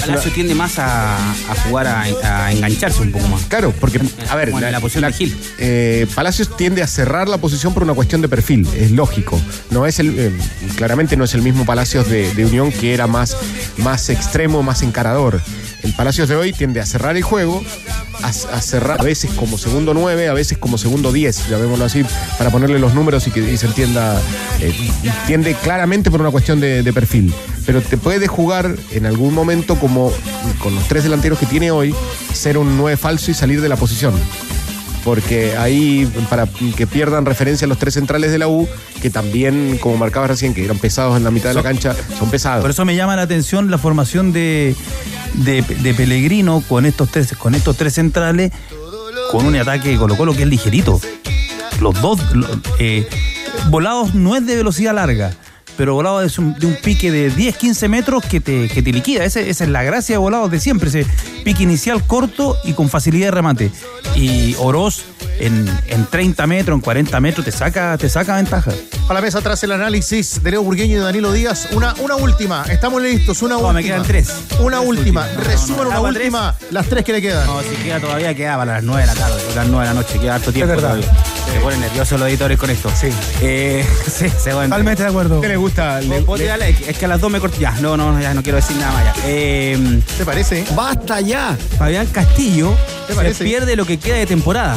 Palacio tiende más a, a jugar a, a engancharse un poco más. Claro, porque, a ver, Bueno, la posición de Gil. eh, Palacios tiende a cerrar la posición por una cuestión de perfil, es lógico. No es el, eh, claramente no es el mismo Palacios de, de Unión que era más, más extremo, más encarador. El Palacios de hoy tiende a cerrar el juego, a, a cerrar a veces como segundo 9, a veces como segundo 10, llamémoslo así, para ponerle los números y que y se entienda. eh, tiende claramente por una cuestión de, de perfil. Pero te puede jugar en algún momento como con los tres delanteros que tiene hoy, ser un 9 falso y salir de la posición porque ahí para que pierdan referencia a los tres centrales de la U, que también, como marcabas recién, que eran pesados en la mitad de la cancha, son pesados. Por eso me llama la atención la formación de, de, de Pellegrino con estos tres, con estos tres centrales, con un ataque de Colo Colo que es ligerito. Los dos, eh, volados no es de velocidad larga, pero volados es un- de un pique de 10, 15 metros que te, que te liquida. Ese- esa es la gracia de volados de siempre, ese pique inicial corto y con facilidad de remate. Y Oroz en, en 30 metros, en 40 metros, te saca, te saca ventaja. A la mesa atrás el análisis de Leo Burgueño y de Danilo Díaz. Una, una última. Estamos listos. Una última. me quedan tres. Una última. No, no, Resumen no, una ¿hago última. Las tres que le quedan. No, si queda todavía, queda para las 9 de la tarde, las 9 de la noche, queda harto tiempo. Es verdad. todavía. Se ponen nerviosos los editores con esto. Sí. Eh, sí, se van. Totalmente de acuerdo. ¿Qué le gusta? Le- ¿Puedo tirarle? Es que a las 2 me corté. Ya, no, no, ya no quiero decir nada más ya. Eh, ¿Te parece? ¡Basta ya! Fabián Castillo ¿Te se parece? pierde lo que queda de temporada.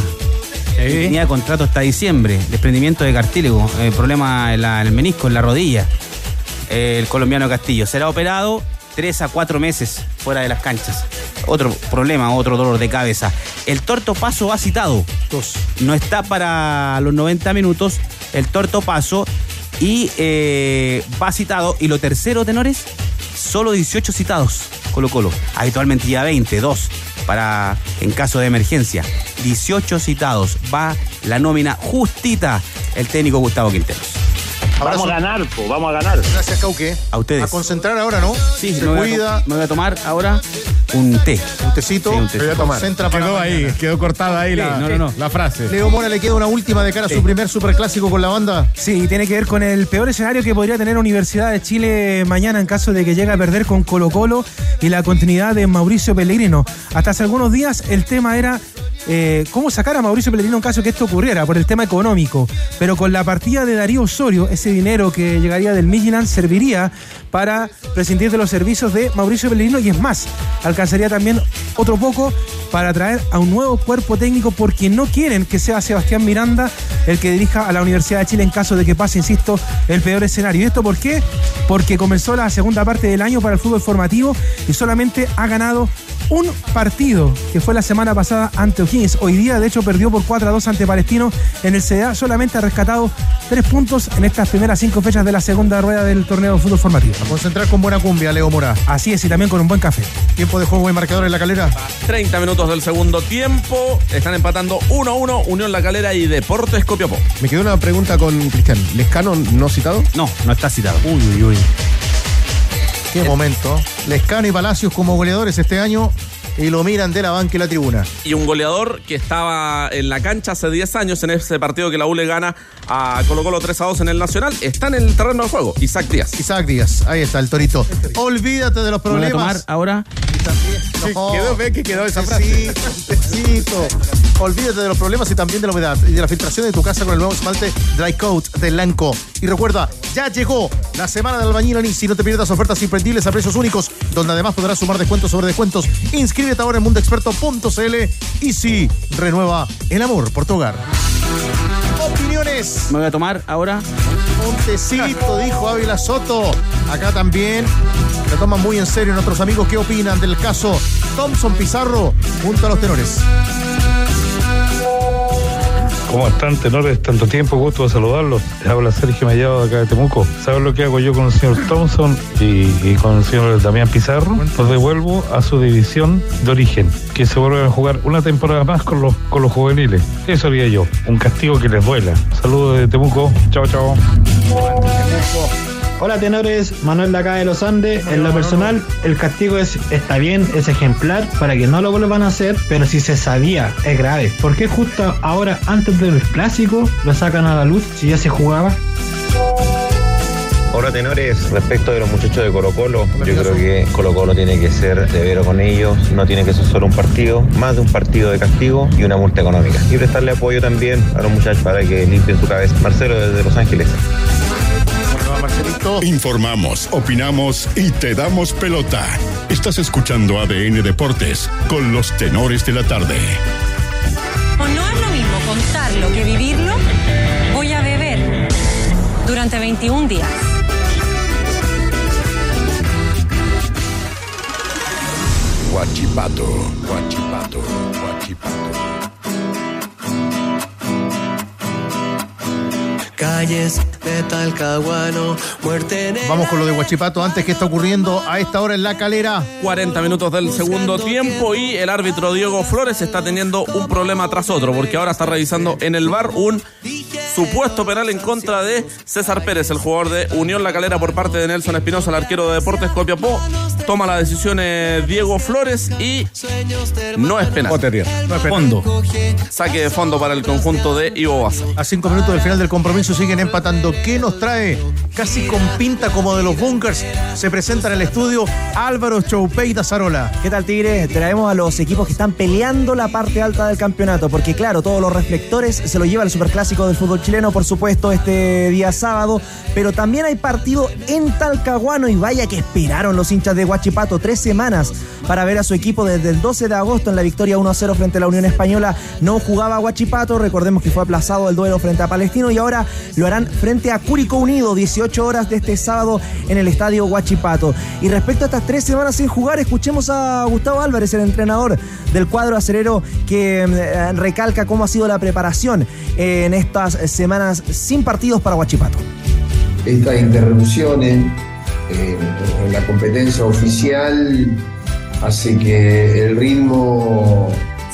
Tenía contrato hasta diciembre, desprendimiento de cartílago, eh, problema en, la- en el menisco, en la rodilla. Eh, el colombiano Castillo será operado tres a cuatro meses fuera de las canchas. Otro problema, otro dolor de cabeza. El Torto Paso ha citado. No está para los 90 minutos. El Torto Paso y eh, va citado. Y lo tercero, tenores, solo 18 citados Colo Colo. Habitualmente ya 20, 2 para en caso de emergencia. 18 citados. Va la nómina justita el técnico Gustavo Quinteros. Vamos a ganar, po, vamos a ganar. Gracias, Cauque. A ustedes. A concentrar ahora, ¿no? Sí, Se me voy, a cuida. me voy a tomar ahora un té. Un tecito. Sí, un voy a tomar. Concentra para Quedó ahí, quedó cortada ahí la, no, no, no. la frase. Leo Mora le queda una última de cara a su primer superclásico con la banda. Sí, tiene que ver con el peor escenario que podría tener Universidad de Chile mañana en caso de que llegue a perder con Colo Colo y la continuidad de Mauricio Pellegrino. Hasta hace algunos días el tema era eh, cómo sacar a Mauricio Pellegrino en caso que esto ocurriera, por el tema económico. Pero con la partida de Darío Osorio, ese dinero que llegaría del Midland serviría para prescindir de los servicios de Mauricio Pellegrino y es más, alcanzaría también otro poco para traer a un nuevo cuerpo técnico porque no quieren que sea Sebastián Miranda el que dirija a la Universidad de Chile en caso de que pase, insisto, el peor escenario. ¿Y esto por qué? Porque comenzó la segunda parte del año para el fútbol formativo y solamente ha ganado un partido, que fue la semana pasada ante O'Higgins. Hoy día, de hecho, perdió por 4 a 2 ante Palestino en el CDA. Solamente ha rescatado tres puntos en estas primeras cinco fechas de la segunda rueda del torneo de fútbol formativo. A concentrar con buena cumbia, Leo Mora. Así es, y también con un buen café. Tiempo de juego y marcador en la calera. 30 minutos del segundo tiempo. Están empatando 1-1 Unión La Calera y Deportes Copiapó. Me quedó una pregunta con Cristian. ¿Lescano no citado? No, no está citado. Uy, uy, uy. Qué momento. Lescano y Palacios como goleadores este año y lo miran de la banca y la tribuna. Y un goleador que estaba en la cancha hace 10 años en ese partido que la U le gana a Colo Colo 3 a 2 en el Nacional. Está en el terreno de juego. Isaac Díaz. Isaac Díaz, ahí está el torito. Olvídate de los voy a tomar problemas. ahora. Sí, quedó, ve que quedó esa frase. Olvídate de los problemas y también de la humedad y de la filtración de tu casa con el nuevo esmalte Dry Coat de Lanco. Y recuerda, ya llegó la semana del albañil Anís y no te pierdas ofertas imperdibles a precios únicos, donde además podrás sumar descuentos sobre descuentos. Inscríbete ahora en mundoexperto.cl y sí, renueva el amor por tu hogar. Opiniones. Me voy a tomar ahora. Montecito, dijo Ávila Soto. Acá también lo toman muy en serio nuestros amigos. ¿Qué opinan del caso Thompson Pizarro junto a los tenores? ¿Cómo están, tenores? Tanto tiempo, gusto de saludarlos. Les habla Sergio Mellado de acá de Temuco. ¿Saben lo que hago yo con el señor Thompson y, con el señor Damián Pizarro? Los devuelvo a su división de origen, que se vuelvan a jugar una temporada más con los, con los juveniles. Eso haría yo, un castigo que les duela. Saludos de Temuco. Chao, chao. Hola tenores, Manuel de acá de los Andes. En lo personal, el castigo es está bien, es ejemplar para que no lo vuelvan a hacer, pero si se sabía, es grave. ¿Por qué justo ahora, antes del clásico, lo sacan a la luz si ya se jugaba? Hola tenores, respecto de los muchachos de Colo Colo, yo creo que Colo Colo tiene que ser severo con ellos, no tiene que ser solo un partido, más de un partido de castigo y una multa económica. Y prestarle apoyo también a los muchachos para que limpien su cabeza. Marcelo desde Los Ángeles. Informamos, opinamos y te damos pelota. Estás escuchando ADN Deportes con los tenores de la tarde. O no es lo mismo contarlo que vivirlo. Voy a beber durante 21 días. Guachipato, guachipato, guachipato. Calles de Talcahuano, muerte en el Vamos con lo de Huachipato antes que está ocurriendo a esta hora en la calera. 40 minutos del segundo tiempo y el árbitro Diego Flores está teniendo un problema tras otro porque ahora está revisando en el bar un supuesto penal en contra de César Pérez, el jugador de Unión La Calera por parte de Nelson Espinosa, el arquero de Deportes Copiapó. Toma la decisión eh, Diego Flores y no es penal. No es penal. Fondo. Saque de fondo para el conjunto de Ivo Baza. A cinco minutos del final del compromiso siguen empatando. ¿Qué nos trae? Casi con pinta como de los bunkers. Se presenta en el estudio Álvaro Choupey Zarola. ¿Qué tal, Tigre? Traemos a los equipos que están peleando la parte alta del campeonato, porque claro, todos los reflectores se lo lleva el superclásico del fútbol chileno, por supuesto, este día sábado, pero también hay partido en Talcahuano y vaya que esperaron los hinchas de Huachipato tres semanas para ver a su equipo desde el 12 de agosto en la victoria 1-0 frente a la Unión Española. No jugaba Huachipato, recordemos que fue aplazado el duelo frente a Palestino y ahora lo harán frente a Curicó Unido, 18 horas de este sábado en el estadio Huachipato. Y respecto a estas tres semanas sin jugar, escuchemos a Gustavo Álvarez, el entrenador del cuadro acerero, que eh, recalca cómo ha sido la preparación en estas semanas sin partidos para Huachipato. estas interrupciones eh, en la competencia oficial hace que el ritmo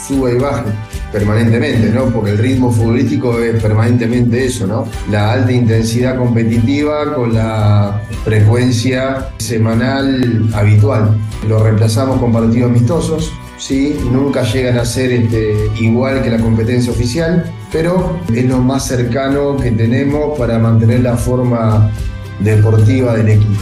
suba y baje permanentemente, ¿no? Porque el ritmo futbolístico es permanentemente eso, ¿no? La alta intensidad competitiva con la frecuencia semanal habitual. Lo reemplazamos con partidos amistosos, ¿sí? Nunca llegan a ser este, igual que la competencia oficial, pero es lo más cercano que tenemos para mantener la forma deportiva del equipo.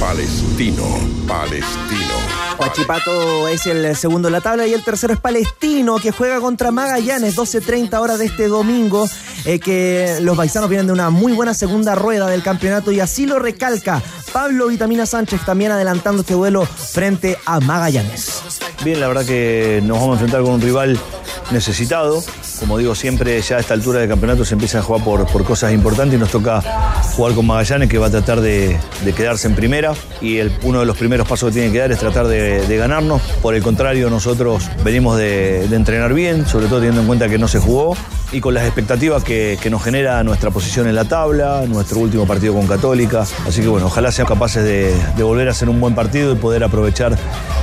Palestino, Palestino. Huachipato es el segundo en la tabla y el tercero es Palestino, que juega contra Magallanes, 12.30 horas de este domingo, eh, que los paisanos vienen de una muy buena segunda rueda del campeonato y así lo recalca Pablo Vitamina Sánchez también adelantando este duelo frente a Magallanes. Bien, la verdad que nos vamos a enfrentar con un rival necesitado. Como digo siempre, ya a esta altura del campeonato se empieza a jugar por, por cosas importantes y nos toca jugar con Magallanes que va a tratar de, de quedarse en primera y el- uno de los primeros pasos que tiene que dar es tratar de, ganarnos. Por el contrario, nosotros venimos de, entrenar bien, sobre todo teniendo en cuenta que no se jugó y con las expectativas que, que nos genera nuestra posición en la tabla, nuestro último partido con Católica. Así que bueno, ojalá sean capaces de volver a hacer un buen partido y poder aprovechar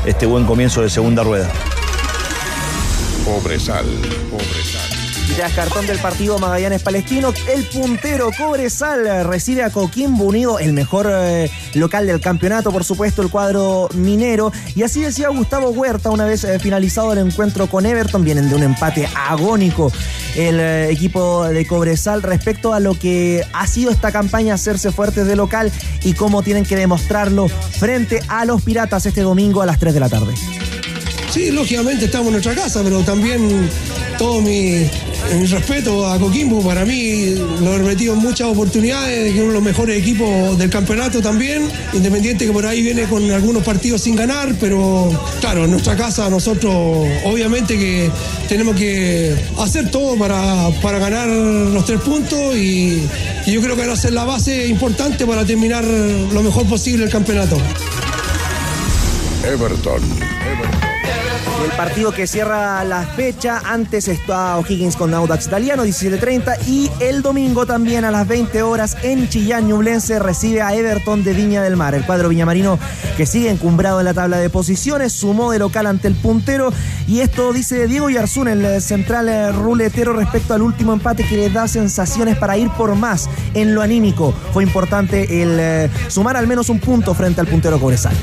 este buen comienzo de segunda rueda. Cobresal, Cobresal. Y tras cartón del partido Magallanes Palestino, el puntero Cobresal recibe a Coquimbo Unido, el mejor eh, local del campeonato, por supuesto, el cuadro minero. Y así decía Gustavo Huerta una vez eh, finalizado el encuentro con Everton. Vienen de un empate agónico el eh, equipo de Cobresal respecto a lo que ha sido esta campaña hacerse fuertes de local y cómo tienen que demostrarlo frente a los piratas este domingo a las 3 de la tarde. Sí, lógicamente estamos en nuestra casa, pero también todo mi, respeto a Coquimbo. Para mí lo he repetido en muchas oportunidades, que es uno de los mejores equipos del campeonato también. Independiente que por ahí viene con algunos partidos sin ganar, pero claro, en nuestra casa nosotros obviamente que tenemos que hacer todo para, para ganar los tres puntos y, y yo creo que va a ser la base importante para terminar lo mejor posible el campeonato. Everton. El partido que cierra la fecha, antes está O'Higgins con Audax Italiano, 17.30, y el domingo también a las 20 horas en Chillán, Ñublense recibe a Everton de Viña del Mar. El cuadro viñamarino que sigue encumbrado en la tabla de posiciones, sumó de local ante el puntero, y esto dice Diego Yarzún, el central eh, ruletero, respecto al último empate que le da sensaciones para ir por más en lo anímico. Fue importante el eh, sumar al menos un punto frente al puntero Cobresal.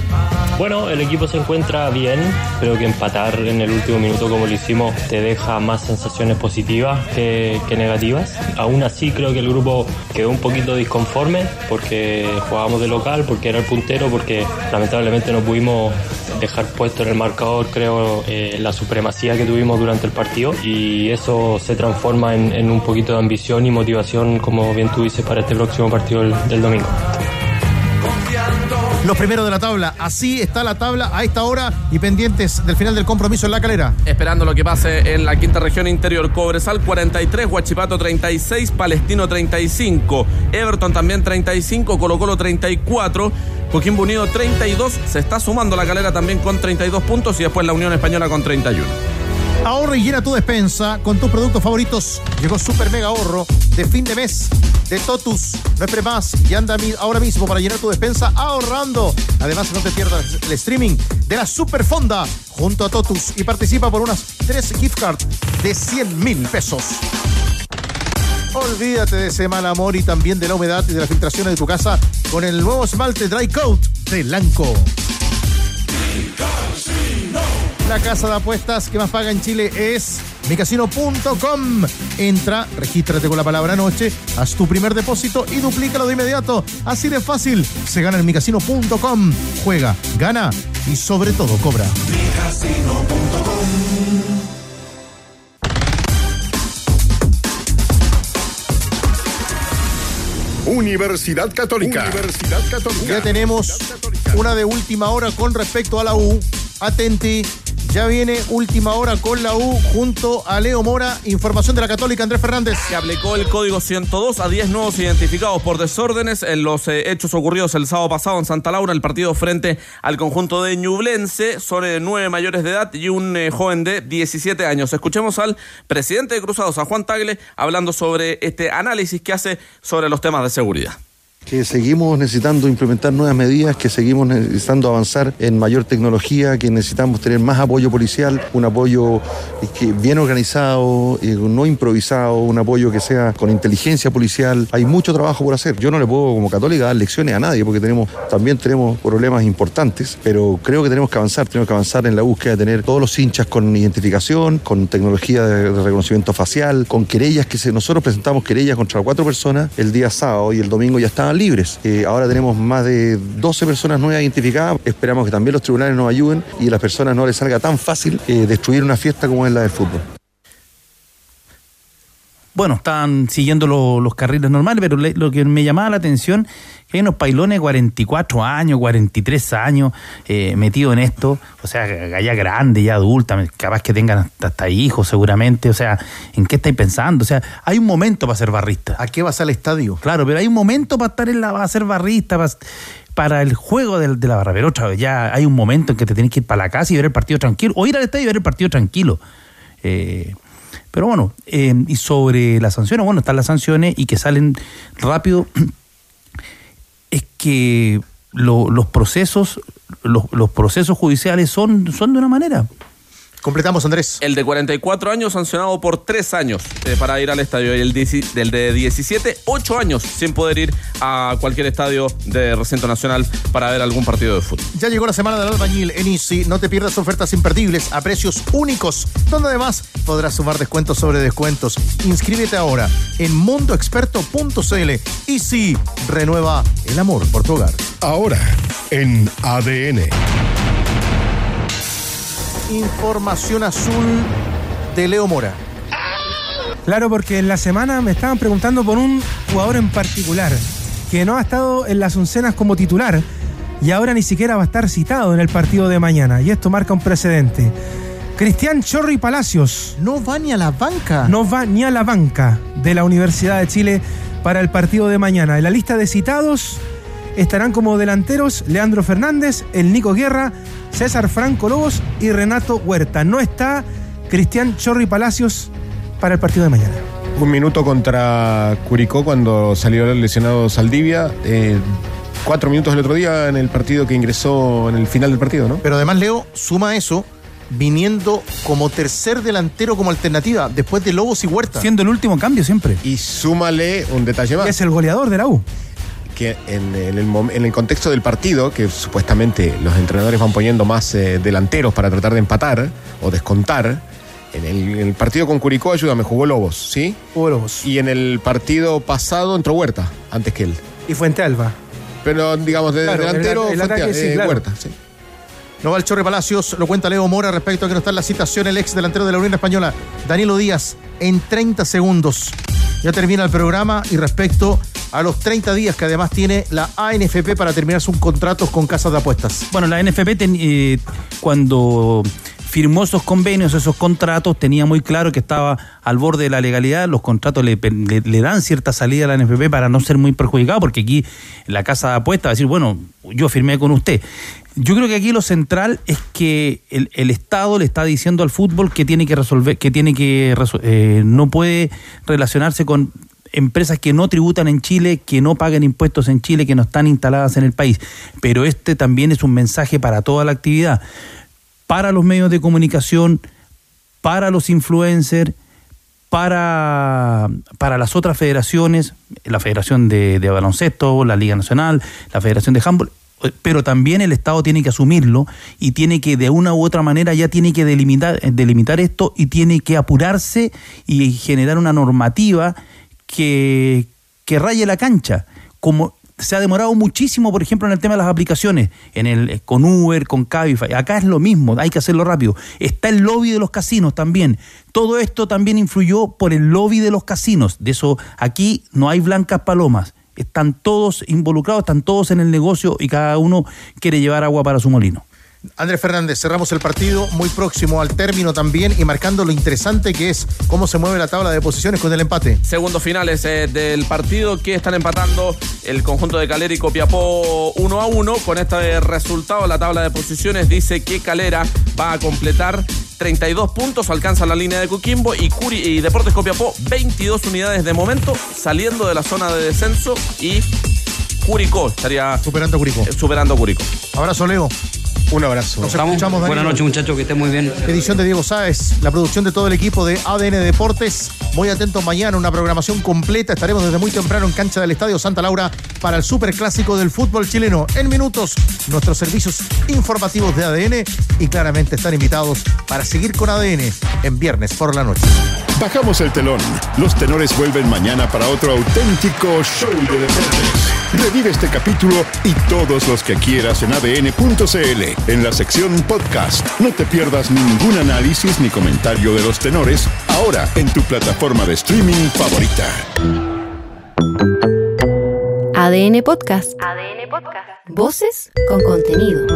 Bueno, el equipo se encuentra bien. Creo que empatar en el último minuto como lo hicimos te deja más sensaciones positivas que, negativas. Aún así creo que el grupo quedó un poquito disconforme porque jugábamos de local, porque era el puntero, porque lamentablemente no pudimos dejar puesto en el marcador, creo, eh, la supremacía que tuvimos durante el partido y eso se transforma en, un poquito de ambición y motivación, como bien tú dices, para este próximo partido del domingo. Los primeros de la tabla. Así está la tabla a esta hora y pendientes del final del compromiso en la calera. Esperando lo que pase en la quinta región interior. Cobresal 43, Huachipato 36, Palestino 35, Everton también 35, Colo Colo 34, Coquimbo Unido 32. Se está sumando la calera también con 32 puntos y después la Unión Española con 31. Ahorra y llena tu despensa con tus productos favoritos. Llegó Super Mega Ahorro de fin de mes de Totus. No esperes más y anda ahora mismo para llenar tu despensa ahorrando. Además, no te pierdas el streaming de la Super Fonda junto a Totus y participa por unas tres gift cards de 100 mil pesos. Olvídate de ese mal amor y también de la humedad y de las filtraciones de tu casa con el nuevo esmalte Dry Coat de Lanco. La casa de apuestas que más paga en Chile es micasino.com. Entra, regístrate con la palabra noche, haz tu primer depósito y duplícalo de inmediato. Así de fácil. Se gana en micasino.com. Juega, gana y sobre todo cobra. Universidad Católica. Universidad Católica. Ya tenemos una de última hora con respecto a la U. Atenti, Ya viene última hora con la U junto a Leo Mora. Información de la Católica, Andrés Fernández. Se aplicó el código 102 a 10 nuevos identificados por desórdenes en los eh, hechos ocurridos el sábado pasado en Santa Laura, el partido frente al conjunto de Ñublense. Son eh, nueve mayores de edad y un eh, joven de 17 años. Escuchemos al presidente de Cruzados, a Juan Tagle, hablando sobre este análisis que hace sobre los temas de seguridad que seguimos necesitando implementar nuevas medidas, que seguimos necesitando avanzar en mayor tecnología, que necesitamos tener más apoyo policial, un apoyo que bien organizado, eh, no improvisado, un apoyo que sea con inteligencia policial. Hay mucho trabajo por hacer. Yo no le puedo como católica dar lecciones a nadie porque tenemos también tenemos problemas importantes, pero creo que tenemos que avanzar, tenemos que avanzar en la búsqueda de tener todos los hinchas con identificación, con tecnología de reconocimiento facial, con querellas que se, nosotros presentamos querellas contra cuatro personas el día sábado y el domingo ya estaban libres. Eh, ahora tenemos más de 12 personas nuevas identificadas. Esperamos que también los tribunales nos ayuden y a las personas no les salga tan fácil eh, destruir una fiesta como es la del fútbol. Bueno, están siguiendo lo- los carriles normales, pero le- lo que me llamaba la atención es que hay unos pailones de 44 años, 43 años eh, metidos en esto, o sea, ya grande, ya adulta, capaz que tengan hasta, hasta hijos seguramente, o sea, ¿en qué estáis pensando? O sea, hay un momento para ser barrista. ¿A qué vas al estadio? Claro, pero hay un momento para estar en la, para ser barrista, para, para el juego de, la barra. Pero otra vez, ya hay un momento en que te tenés que ir para la casa y ver el partido tranquilo, o ir al estadio y ver el partido tranquilo. Eh, pero bueno, eh, y sobre las sanciones, bueno, están las sanciones y que salen rápido, es que lo- los procesos, los procesos judiciales son, son de una manera. Completamos, Andrés. El de 44 años sancionado por 3 años eh, para ir al estadio. Y el, del de 17, 8 años sin poder ir a cualquier estadio de recinto nacional para ver algún partido de fútbol. Ya llegó la semana del albañil en Easy. No te pierdas ofertas imperdibles a precios únicos, donde además podrás sumar descuentos sobre descuentos. Inscríbete ahora en mundoexperto.cl. Easy renueva el amor por tu hogar. Ahora, en ADN. Información azul de Leo Mora. Claro, porque en la semana me estaban preguntando por un jugador en particular que no ha estado en las oncenas como titular y ahora ni siquiera va a estar citado en el partido de mañana. Y esto marca un precedente. Cristian Chorri Palacios. No va ni a la banca. No va ni a la banca de la Universidad de Chile para el partido de mañana. En la lista de citados estarán como delanteros Leandro Fernández, el Nico Guerra, César Franco Lobos y Renato Huerta. No está Cristian Chorri Palacios para el partido de mañana. Un minuto contra Curicó cuando salió el lesionado Saldivia. eh, cuatro minutos el otro día en el partido que ingresó en el final del partido, ¿no? Pero además, Leo, suma eso viniendo como tercer delantero como alternativa después de Lobos y Huerta. Siendo el último cambio siempre. Y súmale un detalle más. Es el goleador de la U. que en, en el, mom- en el contexto del partido, que supuestamente los entrenadores van poniendo más eh, delanteros para tratar de empatar o descontar, en el, en el partido con Curicó, ayúdame, jugó Lobos, ¿sí? Jugó Lobos. Y en el partido pasado entró Huerta, antes que él. Y Fuente Alba. Pero digamos, de Claro, delantero, el- el Fuente- sí, eh, claro. Huerta, sí. No va el Chorre Palacios, lo cuenta Leo Mora respecto a que no está en la citación el ex delantero de la Unión Española, Danilo Díaz, en 30 segundos. Ya termina el programa y respecto a los 30 días que además tiene la ANFP para terminar sus contratos con casas de apuestas. Bueno, la NFP ten- eh, cuando firmó esos convenios, esos contratos, tenía muy claro que estaba al borde de la legalidad. Los contratos le, dan cierta salida a la NFP para no ser muy perjudicado, porque aquí la casa de apuestas va a decir, bueno, yo firmé con usted. Yo creo que aquí lo central es que el, Estado le está diciendo al fútbol que tiene que resolver, que tiene que eh, no puede relacionarse con empresas que no tributan en Chile, que no paguen impuestos en Chile, que no están instaladas en el país. Pero este también es un mensaje para toda la actividad, para los medios de comunicación, para los influencers, para, para las otras federaciones, la Federación de, de Baloncesto, la Liga Nacional, la Federación de Handball, pero también el Estado tiene que asumirlo y tiene que de una u otra manera ya tiene que delimitar, delimitar esto y tiene que apurarse y generar una normativa que, que raye la cancha. Como se ha demorado muchísimo, por ejemplo, en el tema de las aplicaciones, en el, eh, con Uber, con Cabify. Acá es lo mismo, hay que hacerlo rápido. Está el lobby de los casinos también. Todo esto también influyó por el lobby de los casinos. De eso aquí no hay blancas palomas. Están todos involucrados, están todos en el negocio y cada uno quiere llevar agua para su molino. Andrés Fernández, cerramos el partido muy próximo al término también y marcando lo interesante que es cómo se mueve la tabla de posiciones con el empate. Segundos finales eh, del partido que están empatando el conjunto de Calera y Copiapó 1 a 1. Con este resultado, la tabla de posiciones dice que Calera va a completar 32 puntos, alcanza la línea de Coquimbo y, Curi y Deportes Copiapó 22 unidades de momento, saliendo de la zona de descenso y Curicó estaría superando a Curicó. eh, superando a Curicó. Abrazo, Leo. Un abrazo. Nos escuchamos, Buenas noches, muchachos, que estén muy bien. Edición de Diego Sáez, la producción de todo el equipo de ADN Deportes. Muy atentos mañana, una programación completa. Estaremos desde muy temprano en cancha del Estadio Santa Laura para el superclásico del fútbol chileno. En minutos, nuestros servicios informativos de ADN y claramente están invitados para seguir con ADN en viernes por la noche. Bajamos el telón. Los tenores vuelven mañana para otro auténtico show de deportes. Revive este capítulo y todos los que quieras en adn.cl en la sección podcast. No te pierdas ningún análisis ni comentario de los tenores ahora en tu plataforma de streaming favorita. ADN Podcast. ADN Podcast. Voces con contenido.